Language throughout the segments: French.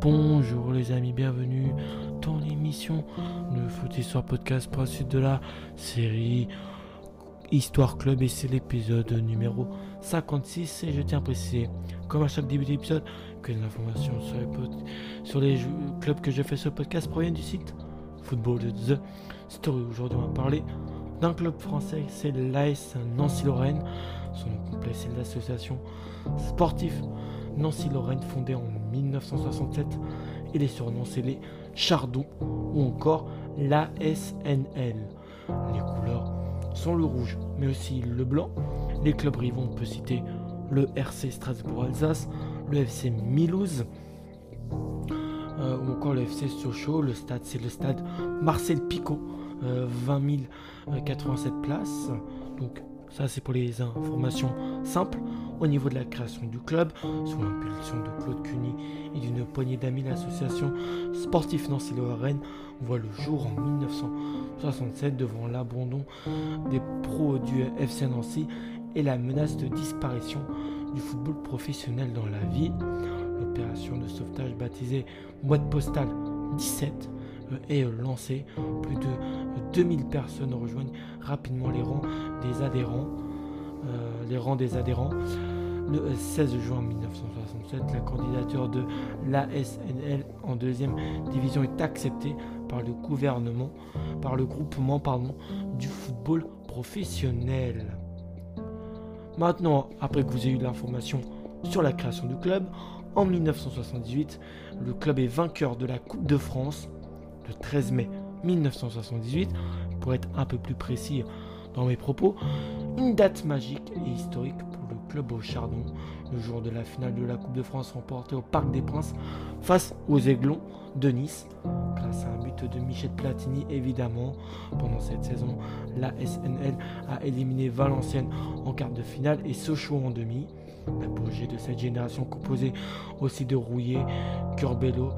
Bonjour les amis, bienvenue dans l'émission de Foot Histoire Podcast pour la suite de la série Histoire Club et c'est l'épisode numéro 56 et je tiens à préciser, comme à chaque début d'épisode, que les informations sur les, clubs que je fais sur le podcast proviennent du site Football The Story. Aujourd'hui on va parler d'un club français, c'est l'AS Nancy-Lorraine. Son nom complet c'est l'association sportive Nancy-Lorraine fondée en 1967 et les surnoms c'est les Chardons ou encore l'ASNL. Les couleurs sont le rouge mais aussi le blanc. Les clubs rivaux on peut citer le RC Strasbourg-Alsace, le FC Milouz euh, ou encore le FC Sochaux. Le stade c'est le stade Marcel Picot, 20 087 places. Donc ça, c'est pour les informations simples. Au niveau de la création du club, sous l'impulsion de Claude Cuny et d'une poignée d'amis, l'association sportive Nancy-Lorraine voit le jour en 1967 devant l'abandon des pros du FC Nancy et la menace de disparition du football professionnel dans la ville. L'opération de sauvetage baptisée Boîte postale 17 euh, est lancée. Plus de 2000 personnes rejoignent rapidement les rangs des adhérents. Euh, les rangs des adhérents. Le 16 juin 1967, la candidature de l'ASNL en deuxième division est acceptée par le gouvernement, par le groupement pardon, du football professionnel. Maintenant, après que vous ayez eu l'information sur la création du club, en 1978, le club est vainqueur de la Coupe de France le 13 mai 1978, pour être un peu plus précis dans mes propos, une date magique et historique club au Chardon, le jour de la finale de la Coupe de France remportée au Parc des Princes face aux Aiglons de Nice. Grâce à un but de Michel Platini, évidemment, pendant cette saison, la SNL a éliminé Valenciennes en quart de finale et Sochaux en demi. L'apogée de cette génération composée aussi de Rouillet, Curbello,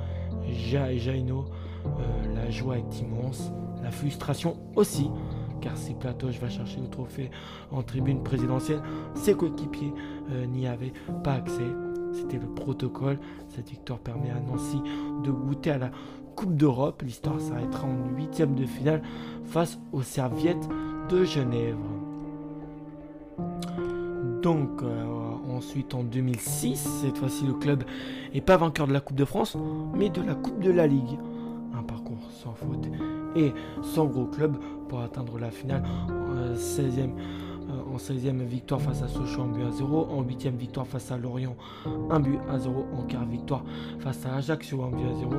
Jaino euh, la joie est immense, la frustration aussi, car si Platoche va chercher le trophée en tribune présidentielle, ses coéquipiers euh, n'y avaient pas accès. C'était le protocole. Cette victoire permet à Nancy de goûter à la Coupe d'Europe. L'histoire s'arrêtera en huitième de finale face aux Serviettes de Genève. Donc euh, ensuite en 2006, cette fois-ci le club n'est pas vainqueur de la Coupe de France, mais de la Coupe de la Ligue un parcours sans faute et sans gros club pour atteindre la finale en 16e, euh, en 16e victoire face à Sochaux en but à 0, en 8e victoire face à Lorient, un but à 0, en quart victoire face à Ajaccio, un but à 0,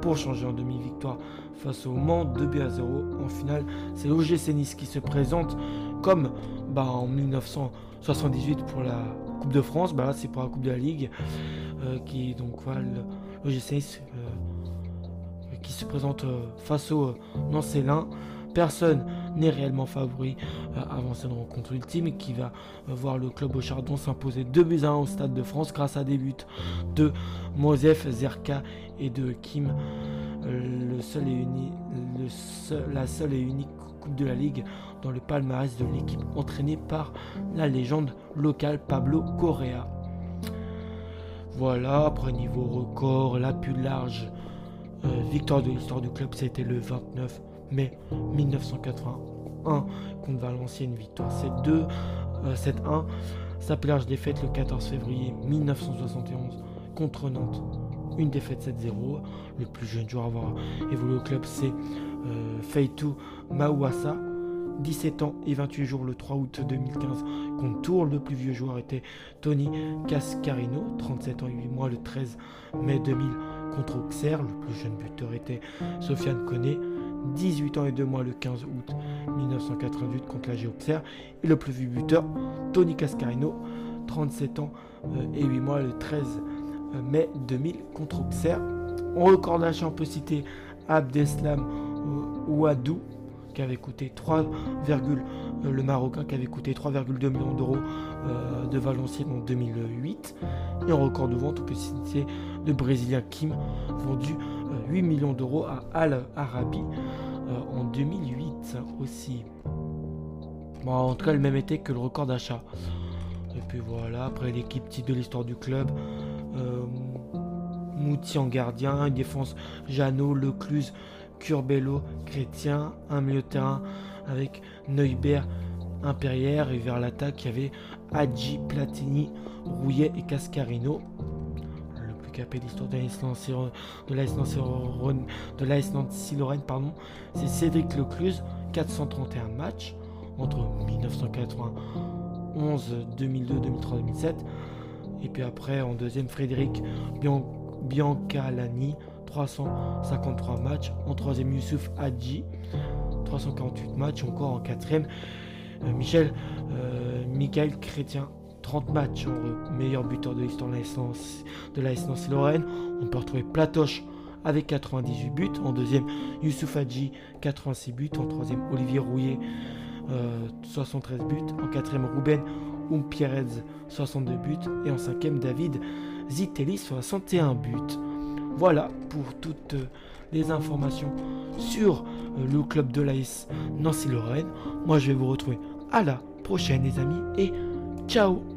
pour changer en demi-victoire face au Mans, 2 buts à 0. En finale, c'est l'OGC Nice qui se présente comme bah, en 1978 pour la Coupe de France, bah, c'est pour la Coupe de la Ligue, euh, qui donc voilà, l'OGC Nice. Euh, qui se présente euh, face au Nancélin. Personne n'est réellement favori euh, avant cette rencontre ultime qui va euh, voir le club au Chardon s'imposer 2 buts à 1 au Stade de France grâce à des buts de Mosef Zerka et de Kim. Le la seule et unique Coupe de la Ligue dans le palmarès de l'équipe entraînée par la légende locale Pablo Correa. Voilà, après niveau record, la plus large euh, victoire de l'histoire du club, c'était le 29 mai 1981 contre Valenciennes, victoire 7-2, 7-1. Euh, Sa plage défaite le 14 février 1971 contre Nantes, une défaite 7-0. Le plus jeune joueur à avoir évolué au club, c'est euh, Feitou Mawassa, 17 ans et 28 jours le 3 août 2015 contre Tours. Le plus vieux joueur était Tony Cascarino, 37 ans et 8 mois le 13 mai 2000 contre Auxerre. Le plus jeune buteur était Sofiane Koné, 18 ans et 2 mois le 15 août 1988 contre la Auxerre. Et le plus vieux buteur, Tony Cascarino, 37 ans euh, et 8 mois le 13 euh, mai 2000 contre Auxerre. En record d'achat, on peut citer Abdeslam euh, Ouadou, qui avait coûté 3, le Marocain qui avait coûté 3,2 millions d'euros de Valenciennes en 2008. Et en record de vente, on peut citer le Brésilien Kim, vendu 8 euh, millions d'euros à Al Arabi euh, en 2008 aussi. Bon, en tout cas, le même été que le record d'achat. Et puis voilà, après l'équipe type de l'histoire du club. Euh, Mouti en gardien, une défense Jeannot, Lecluse, Curbello, Chrétien, un milieu de terrain avec Neubert, Impérière et vers l'attaque il y avait Hadji, Platini, Rouillet et Cascarino. Le plus capé de l'histoire de l'AS Nancy Lorraine, pardon, c'est Cédric Lecluse, 431 matchs entre 1991, 2002, 2003, 2007. Et puis après, en deuxième, Frédéric Biancalani, 353 matchs. En troisième, Youssouf Hadji, 348 matchs. Encore en quatrième, euh, Michel euh, Michael Chrétien, 30 matchs. En meilleur buteur de l'histoire de la Nancy Lorraine. On peut retrouver Platoche avec 98 buts. En deuxième, Youssouf Hadji, 86 buts. En troisième, Olivier Rouillet, 73 buts. En quatrième, Ruben Umpierrez, 62 buts. Et en cinquième, David Zitelli, 61 buts. Voilà pour toutes les informations sur euh, le club de l'AS Nancy-Lorraine. Moi, je vais vous retrouver à la prochaine, les amis. Et ciao